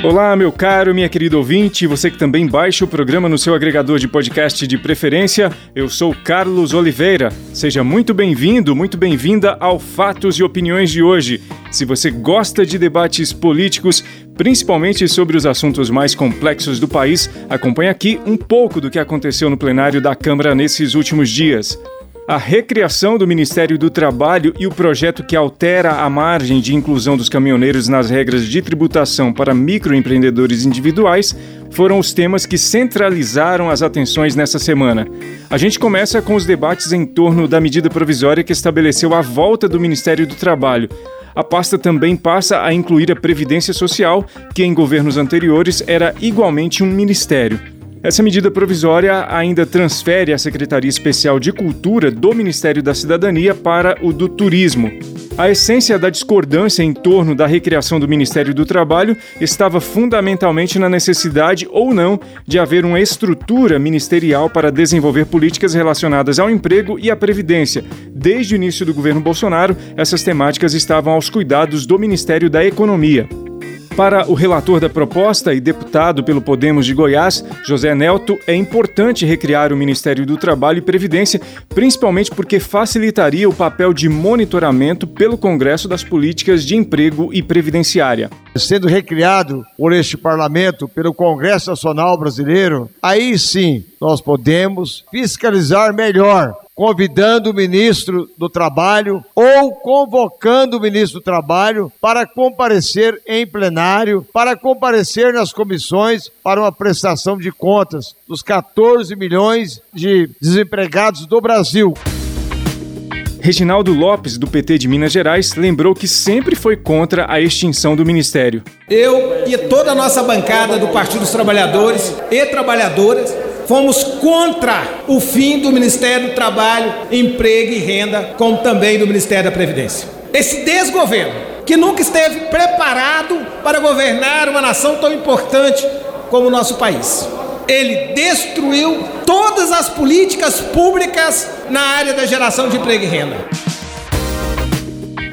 Olá, meu caro, minha querida ouvinte, você que também baixa o programa no seu agregador de podcast de preferência, eu sou Carlos Oliveira. Seja muito bem-vindo, muito bem-vinda ao Fatos e Opiniões de hoje. Se você gosta de debates políticos, principalmente sobre os assuntos mais complexos do país, acompanhe aqui um pouco do que aconteceu no plenário da Câmara nesses últimos dias a recriação do Ministério do Trabalho e o projeto que altera a margem de inclusão dos caminhoneiros nas regras de tributação para microempreendedores individuais foram os temas que centralizaram as atenções nessa semana. A gente começa com os debates em torno da medida provisória que estabeleceu a volta do Ministério do Trabalho. A pasta também passa a incluir a Previdência Social, que em governos anteriores era igualmente um ministério. Essa medida provisória ainda transfere a Secretaria Especial de Cultura do Ministério da Cidadania para o do Turismo. A essência da discordância em torno da recriação do Ministério do Trabalho estava fundamentalmente na necessidade ou não de haver uma estrutura ministerial para desenvolver políticas relacionadas ao emprego e à previdência. Desde o início do governo Bolsonaro, essas temáticas estavam aos cuidados do Ministério da Economia. Para o relator da proposta e deputado pelo Podemos de Goiás, José Nelto, é importante recriar o Ministério do Trabalho e Previdência, principalmente porque facilitaria o papel de monitoramento pelo Congresso das políticas de emprego e previdenciária. Sendo recriado por este parlamento, pelo Congresso Nacional Brasileiro, aí sim nós podemos fiscalizar melhor convidando o ministro do Trabalho ou convocando o ministro do Trabalho para comparecer em plenário, para comparecer nas comissões para uma prestação de contas dos 14 milhões de desempregados do Brasil. Reginaldo Lopes, do PT de Minas Gerais, lembrou que sempre foi contra a extinção do ministério. Eu e toda a nossa bancada do Partido dos Trabalhadores e Trabalhadoras fomos contra o fim do Ministério do Trabalho, Emprego e Renda, como também do Ministério da Previdência. Esse desgoverno, que nunca esteve preparado para governar uma nação tão importante como o nosso país. Ele destruiu todas as políticas públicas na área da geração de emprego e renda.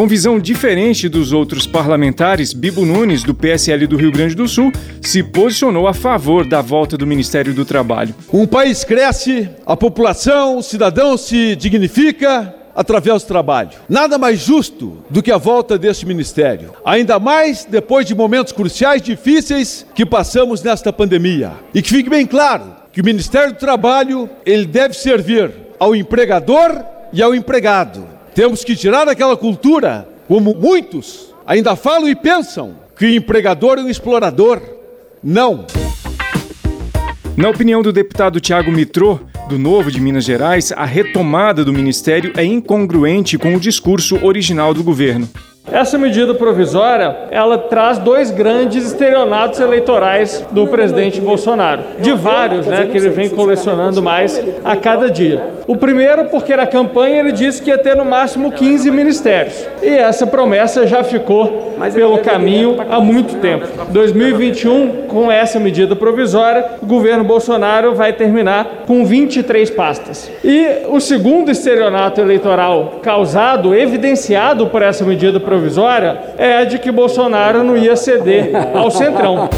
Com visão diferente dos outros parlamentares, Bibo Nunes, do PSL do Rio Grande do Sul, se posicionou a favor da volta do Ministério do Trabalho. Um país cresce, a população, o cidadão se dignifica, através do trabalho. Nada mais justo do que a volta deste ministério, ainda mais depois de momentos cruciais difíceis que passamos nesta pandemia. E que fique bem claro que o Ministério do Trabalho, ele deve servir ao empregador e ao empregado temos que tirar aquela cultura, como muitos ainda falam e pensam, que o empregador é um explorador. Não. Na opinião do deputado Tiago Mitrô, do Novo de Minas Gerais, a retomada do ministério é incongruente com o discurso original do governo. Essa medida provisória, ela traz dois grandes estelionatos eleitorais do presidente Bolsonaro, de vários, né, que ele vem colecionando mais a cada dia. O primeiro, porque na campanha ele disse que ia ter no máximo 15 ministérios. E essa promessa já ficou pelo caminho há muito tempo. 2021, com essa medida provisória, o governo Bolsonaro vai terminar com 23 pastas. E o segundo estelionato eleitoral causado, evidenciado por essa medida provisória, provisória é a de que Bolsonaro não ia ceder ao Centrão.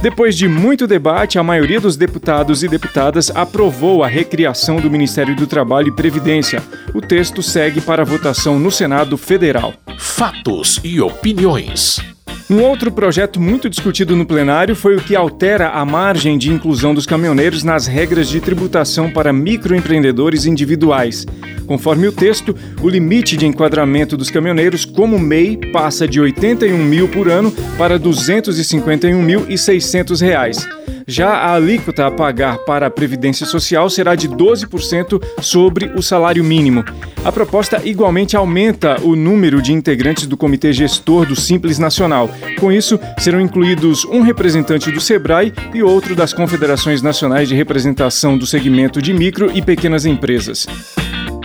Depois de muito debate, a maioria dos deputados e deputadas aprovou a recriação do Ministério do Trabalho e Previdência. O texto segue para votação no Senado Federal. Fatos e opiniões. Um outro projeto muito discutido no plenário foi o que altera a margem de inclusão dos caminhoneiros nas regras de tributação para microempreendedores individuais. Conforme o texto, o limite de enquadramento dos caminhoneiros como MEI passa de R$ 81 mil por ano para 251.600 reais. Já a alíquota a pagar para a Previdência Social será de 12% sobre o salário mínimo. A proposta igualmente aumenta o número de integrantes do Comitê Gestor do Simples Nacional. Com isso, serão incluídos um representante do SEBRAE e outro das Confederações Nacionais de Representação do Segmento de Micro e Pequenas Empresas.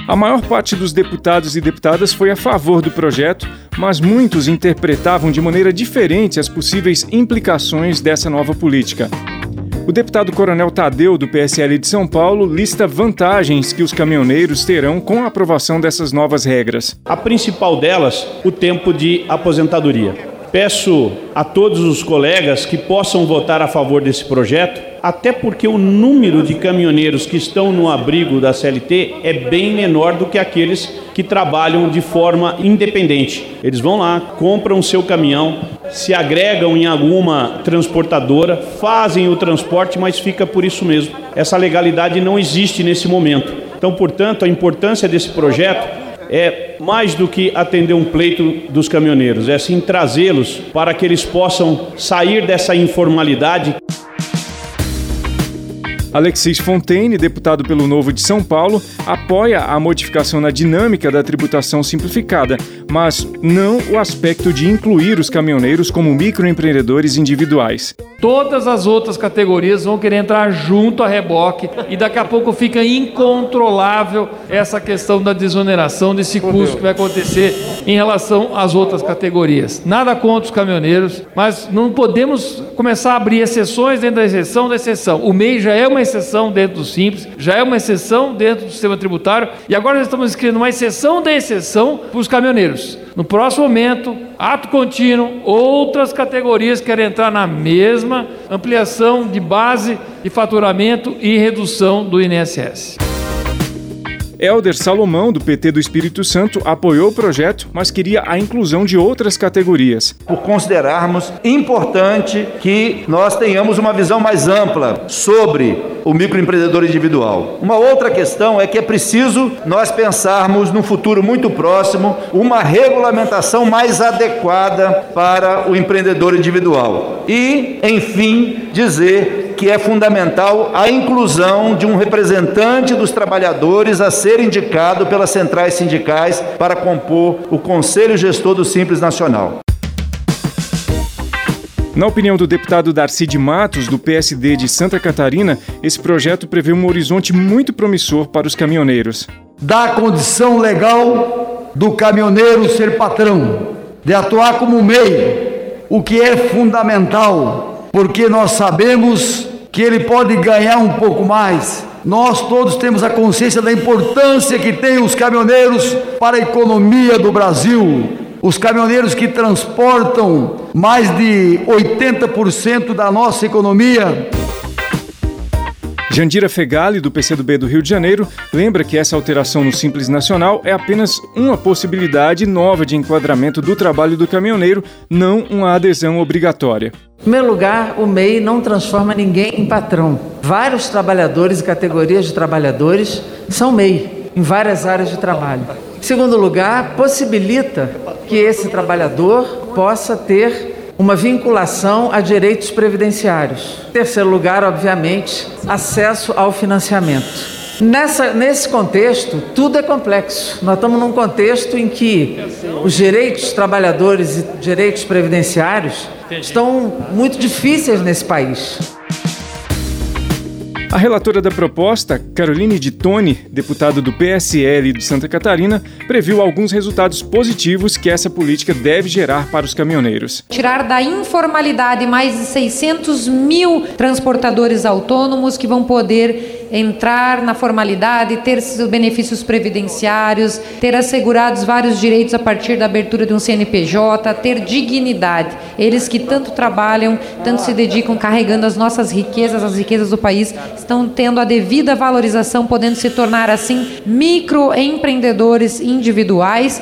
A maior parte dos deputados e deputadas foi a favor do projeto, mas muitos interpretavam de maneira diferente as possíveis implicações dessa nova política. O deputado Coronel Tadeu, do PSL de São Paulo, lista vantagens que os caminhoneiros terão com a aprovação dessas novas regras. A principal delas, o tempo de aposentadoria. Peço a todos os colegas que possam votar a favor desse projeto, até porque o número de caminhoneiros que estão no abrigo da CLT é bem menor do que aqueles que trabalham de forma independente. Eles vão lá, compram o seu caminhão, se agregam em alguma transportadora, fazem o transporte, mas fica por isso mesmo. Essa legalidade não existe nesse momento. Então, portanto, a importância desse projeto é mais do que atender um pleito dos caminhoneiros, é sim trazê-los para que eles possam sair dessa informalidade. Alexis Fontaine, deputado pelo Novo de São Paulo, apoia a modificação na dinâmica da tributação simplificada, mas não o aspecto de incluir os caminhoneiros como microempreendedores individuais. Todas as outras categorias vão querer entrar junto a reboque e daqui a pouco fica incontrolável essa questão da desoneração desse custo que vai acontecer em relação às outras categorias. Nada contra os caminhoneiros, mas não podemos começar a abrir exceções dentro da exceção da exceção. O MEI já é uma exceção dentro do Simples, já é uma exceção dentro do sistema tributário e agora nós estamos criando uma exceção da exceção para os caminhoneiros. No próximo momento, ato contínuo, outras categorias querem entrar na mesma ampliação de base de faturamento e redução do INSS. Helder Salomão, do PT do Espírito Santo, apoiou o projeto, mas queria a inclusão de outras categorias. Por considerarmos importante que nós tenhamos uma visão mais ampla sobre o microempreendedor individual. Uma outra questão é que é preciso nós pensarmos no futuro muito próximo uma regulamentação mais adequada para o empreendedor individual. E, enfim, dizer que é fundamental a inclusão de um representante dos trabalhadores a ser indicado pelas centrais sindicais para compor o Conselho Gestor do Simples Nacional. Na opinião do deputado Darcy de Matos, do PSD de Santa Catarina, esse projeto prevê um horizonte muito promissor para os caminhoneiros. Dá condição legal do caminhoneiro ser patrão, de atuar como MEI, o que é fundamental, porque nós sabemos que ele pode ganhar um pouco mais. Nós todos temos a consciência da importância que tem os caminhoneiros para a economia do Brasil. Os caminhoneiros que transportam mais de 80% da nossa economia. Jandira Fegali, do PCdoB do Rio de Janeiro, lembra que essa alteração no Simples Nacional é apenas uma possibilidade nova de enquadramento do trabalho do caminhoneiro, não uma adesão obrigatória. Em primeiro lugar, o MEI não transforma ninguém em patrão. Vários trabalhadores e categorias de trabalhadores são MEI em várias áreas de trabalho. Em segundo lugar, possibilita que esse trabalhador possa ter uma vinculação a direitos previdenciários. Em terceiro lugar, obviamente, acesso ao financiamento. Nessa, nesse contexto, tudo é complexo. Nós estamos num contexto em que os direitos trabalhadores e direitos previdenciários estão muito difíceis nesse país. A relatora da proposta, Caroline de Tone, deputada do PSL de Santa Catarina, previu alguns resultados positivos que essa política deve gerar para os caminhoneiros. Tirar da informalidade mais de 600 mil transportadores autônomos que vão poder entrar na formalidade, ter seus benefícios previdenciários, ter assegurados vários direitos a partir da abertura de um CNPJ, ter dignidade. Eles que tanto trabalham, tanto se dedicam carregando as nossas riquezas, as riquezas do país, estão tendo a devida valorização, podendo se tornar assim microempreendedores individuais.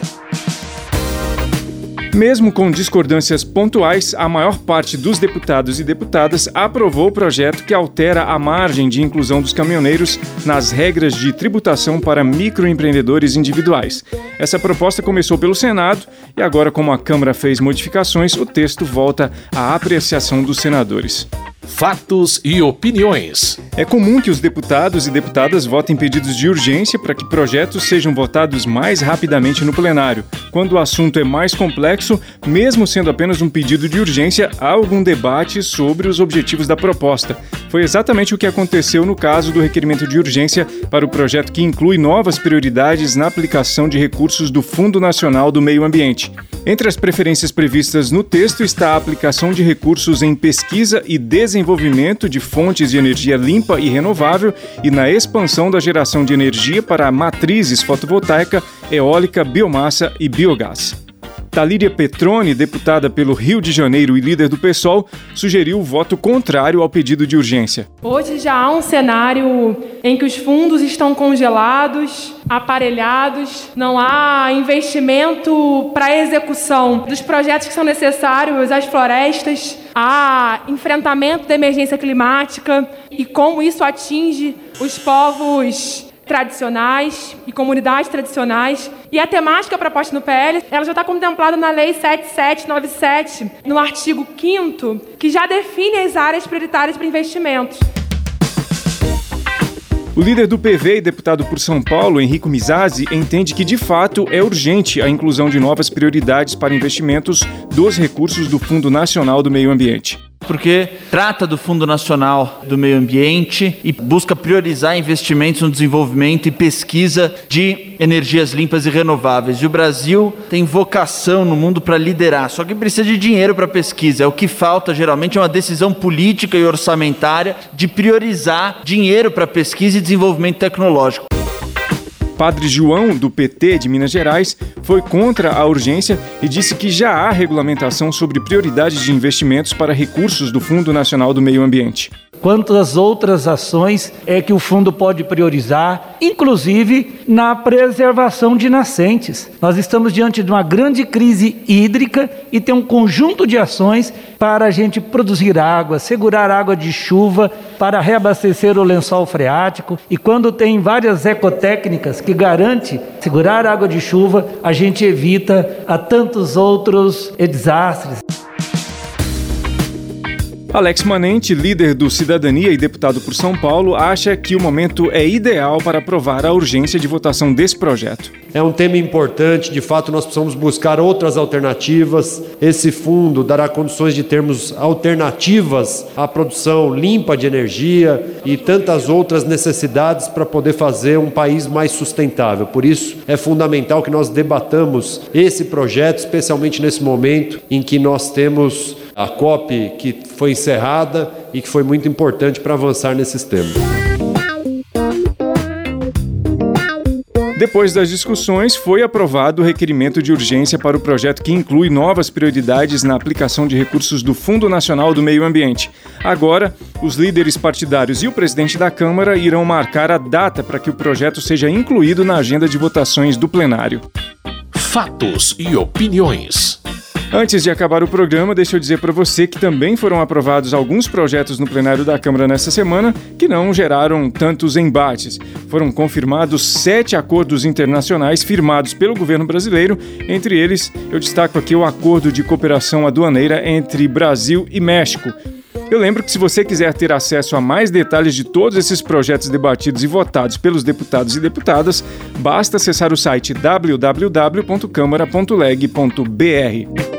Mesmo com discordâncias pontuais, a maior parte dos deputados e deputadas aprovou o projeto que altera a margem de inclusão dos caminhoneiros nas regras de tributação para microempreendedores individuais. Essa proposta começou pelo Senado e agora, como a Câmara fez modificações, o texto volta à apreciação dos senadores. Fatos e opiniões. É comum que os deputados e deputadas votem pedidos de urgência para que projetos sejam votados mais rapidamente no plenário. Quando o assunto é mais complexo, mesmo sendo apenas um pedido de urgência, há algum debate sobre os objetivos da proposta. Foi exatamente o que aconteceu no caso do requerimento de urgência para o projeto que inclui novas prioridades na aplicação de recursos do Fundo Nacional do Meio Ambiente. Entre as preferências previstas no texto está a aplicação de recursos em pesquisa e desenvolvimento de fontes de energia limpa e renovável e na expansão da geração de energia para matrizes fotovoltaica, eólica, biomassa e biogás. Talíria Petroni, deputada pelo Rio de Janeiro e líder do PSOL, sugeriu o voto contrário ao pedido de urgência. Hoje já há um cenário em que os fundos estão congelados, aparelhados, não há investimento para a execução dos projetos que são necessários às florestas, há enfrentamento da emergência climática e como isso atinge os povos tradicionais e comunidades tradicionais. E a temática proposta no PL, ela já está contemplada na Lei 7797, no artigo 5 que já define as áreas prioritárias para investimentos. O líder do PV e deputado por São Paulo, Henrico Mizazzi, entende que de fato é urgente a inclusão de novas prioridades para investimentos dos recursos do Fundo Nacional do Meio Ambiente porque trata do Fundo Nacional do Meio Ambiente e busca priorizar investimentos no desenvolvimento e pesquisa de energias limpas e renováveis. E o Brasil tem vocação no mundo para liderar, só que precisa de dinheiro para pesquisa. É o que falta geralmente é uma decisão política e orçamentária de priorizar dinheiro para pesquisa e desenvolvimento tecnológico. Padre João, do PT de Minas Gerais, foi contra a urgência e disse que já há regulamentação sobre prioridades de investimentos para recursos do Fundo Nacional do Meio Ambiente quantas outras ações é que o fundo pode priorizar, inclusive na preservação de nascentes. Nós estamos diante de uma grande crise hídrica e tem um conjunto de ações para a gente produzir água, segurar água de chuva, para reabastecer o lençol freático. E quando tem várias ecotécnicas que garante segurar água de chuva, a gente evita a tantos outros desastres. Alex Manente, líder do Cidadania e deputado por São Paulo, acha que o momento é ideal para aprovar a urgência de votação desse projeto. É um tema importante, de fato, nós precisamos buscar outras alternativas. Esse fundo dará condições de termos alternativas à produção limpa de energia e tantas outras necessidades para poder fazer um país mais sustentável. Por isso, é fundamental que nós debatamos esse projeto, especialmente nesse momento em que nós temos a COP que foi encerrada e que foi muito importante para avançar nesses temas. Depois das discussões, foi aprovado o requerimento de urgência para o projeto que inclui novas prioridades na aplicação de recursos do Fundo Nacional do Meio Ambiente. Agora, os líderes partidários e o presidente da Câmara irão marcar a data para que o projeto seja incluído na agenda de votações do plenário. Fatos e opiniões. Antes de acabar o programa, deixa eu dizer para você que também foram aprovados alguns projetos no plenário da Câmara nesta semana que não geraram tantos embates. Foram confirmados sete acordos internacionais firmados pelo governo brasileiro. Entre eles, eu destaco aqui o Acordo de Cooperação Aduaneira entre Brasil e México. Eu lembro que se você quiser ter acesso a mais detalhes de todos esses projetos debatidos e votados pelos deputados e deputadas, basta acessar o site www.câmara.leg.br.